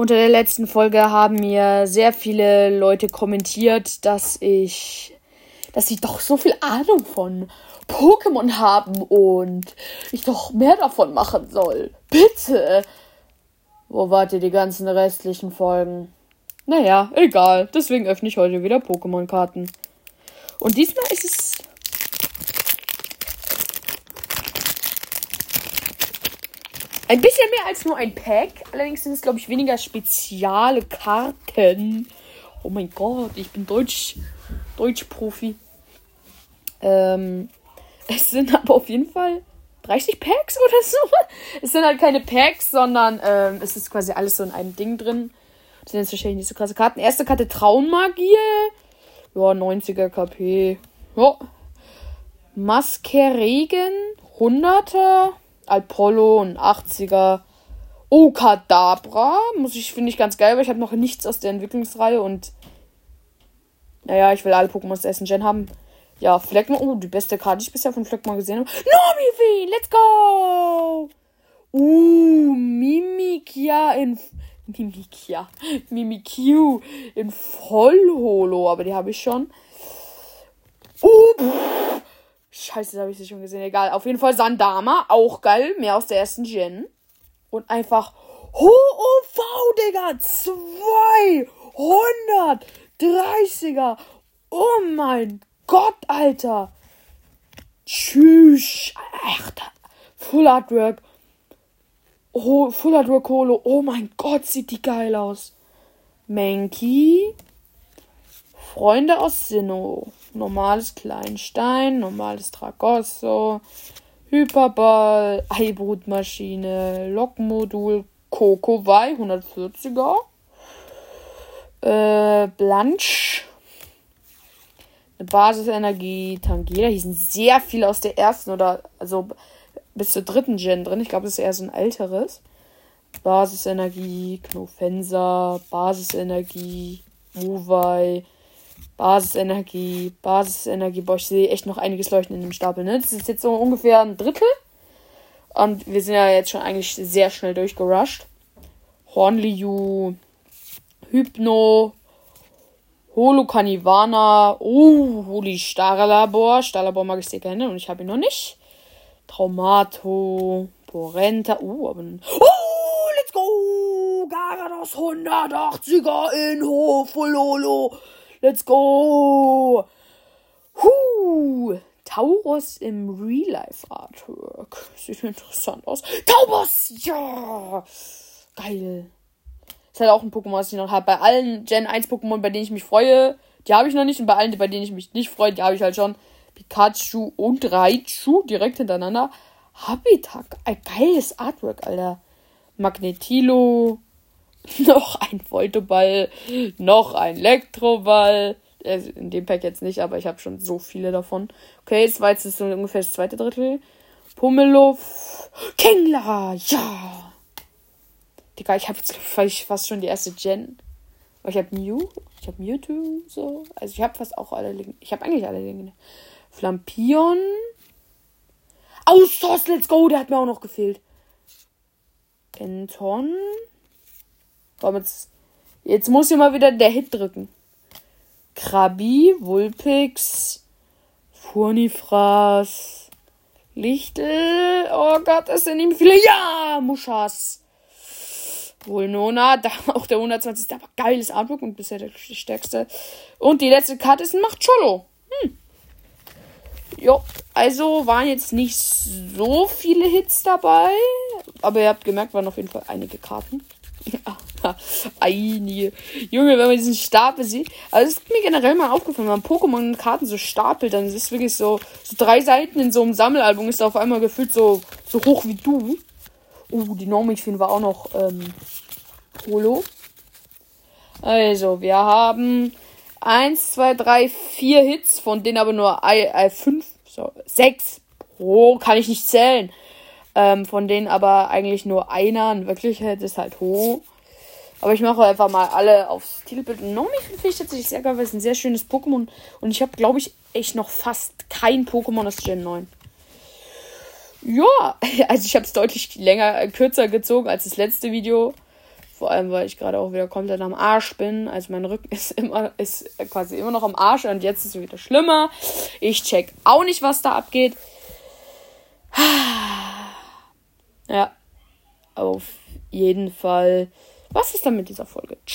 Unter der letzten Folge haben mir sehr viele Leute kommentiert, dass ich, dass sie doch so viel Ahnung von Pokémon haben und ich doch mehr davon machen soll. Bitte. Wo wart ihr die ganzen restlichen Folgen? Naja, egal. Deswegen öffne ich heute wieder Pokémon-Karten. Und diesmal ist es Ein bisschen mehr als nur ein Pack. Allerdings sind es, glaube ich, weniger spezielle Karten. Oh mein Gott, ich bin Deutsch, Deutsch-Profi. Ähm, es sind aber auf jeden Fall 30 Packs oder so. Es sind halt keine Packs, sondern ähm, es ist quasi alles so in einem Ding drin. Das sind jetzt wahrscheinlich nicht so krasse Karten. Erste Karte Traummagie. Ja, 90er KP. Ja. Maskeregen. 100er. Apollo und 80er. Oh, Kadabra. Muss ich, finde ich ganz geil, weil ich habe noch nichts aus der Entwicklungsreihe und. Naja, ich will alle Pokémon aus der ersten Gen haben. Ja, Fleckma. Oh, die beste Karte, die ich bisher von Fleckma gesehen habe. Nomifi, let's go! Uh, Mimikia in. Mimikia. Mimikyu in Vollholo, aber die habe ich schon. Uh, pff. Scheiße, das habe ich sie schon gesehen. Egal. Auf jeden Fall Sandama. Auch geil. Mehr aus der ersten Gen. Und einfach HOV, Digga. 230er. Oh mein Gott, Alter. Tschüss. Alter. Full Artwork. Oh, Full Artwork Holo. Oh mein Gott, sieht die geil aus. Menki. Freunde aus Sinnoh normales Kleinstein, normales Tragosso, Hyperball, Eibrutmaschine, Lokmodul, Kokowai 140er, äh, Blanche, eine Basisenergie, Tangela. Hier sind sehr viele aus der ersten oder also bis zur dritten Gen drin. Ich glaube, das ist eher so ein älteres. Basisenergie, Knofensa, Basisenergie, Mowai, Basisenergie, Basisenergie. Boah, ich sehe echt noch einiges leuchten in dem Stapel, ne? Das ist jetzt so ungefähr ein Drittel. Und wir sind ja jetzt schon eigentlich sehr schnell durchgerusht. Hornliu, Hypno, Holocanivana, oh, Holy Starlabor. Starlabor mag ich sehr gerne und ich habe ihn noch nicht. Traumato, Porenta, uh, aber. Oh, let's go! Garados 180er in Hofololo. Let's go! Huh! Taurus im Real Life Artwork. Sieht interessant aus. Taurus! Ja! Geil. Ist halt auch ein Pokémon, was ich noch habe. Bei allen Gen 1 Pokémon, bei denen ich mich freue, die habe ich noch nicht. Und bei allen, bei denen ich mich nicht freue, die habe ich halt schon. Pikachu und Raichu direkt hintereinander. Habitat. Ein geiles Artwork, Alter. Magnetilo. noch ein Voltoball, noch ein Elektroball. Also in dem Pack jetzt nicht, aber ich habe schon so viele davon. Okay, jetzt war jetzt so ungefähr das zweite Drittel. Pummeluff. Kingler, ja. Digga, ich habe jetzt fast schon die erste Gen. Ich habe Mew, ich habe Mewtwo, so. Also ich habe fast auch alle Ich habe eigentlich alle Dinge. Flampion. Austos, let's go, der hat mir auch noch gefehlt. Enton. Komm, jetzt, jetzt muss hier mal wieder der Hit drücken. Krabi, Vulpix, Furnifras, Lichtel. Oh Gott, das sind ihm viele. Ja, Muschas. Vulnona, da auch der 120. Aber geiles Artwork und bisher der stärkste. Und die letzte Karte ist ein Machtscholo. Hm. Jo, also waren jetzt nicht so viele Hits dabei. Aber ihr habt gemerkt, waren auf jeden Fall einige Karten. Einige. Junge, wenn man diesen Stapel sieht. Also es ist mir generell mal aufgefallen, wenn man Pokémon-Karten so stapelt, dann ist es wirklich so, so drei Seiten in so einem Sammelalbum ist auf einmal gefühlt so, so hoch wie du. Uh, die Normifin war auch noch ähm, Holo. Also, wir haben 1, 2, 3, 4 Hits, von denen aber nur 5, so, 6 pro, kann ich nicht zählen. Ähm, von denen aber eigentlich nur einer in Wirklichkeit ist halt Ho. Aber ich mache einfach mal alle aufs Titelbild. Und Nomi finde ich tatsächlich sehr geil, weil es ein sehr schönes Pokémon Und ich habe, glaube ich, echt noch fast kein Pokémon aus Gen 9. Ja, also ich habe es deutlich länger, äh, kürzer gezogen als das letzte Video. Vor allem, weil ich gerade auch wieder komplett am Arsch bin. Also mein Rücken ist immer, ist quasi immer noch am Arsch und jetzt ist es wieder schlimmer. Ich check auch nicht, was da abgeht. Ja, auf jeden Fall was ist dann mit dieser Folge? Tschüss.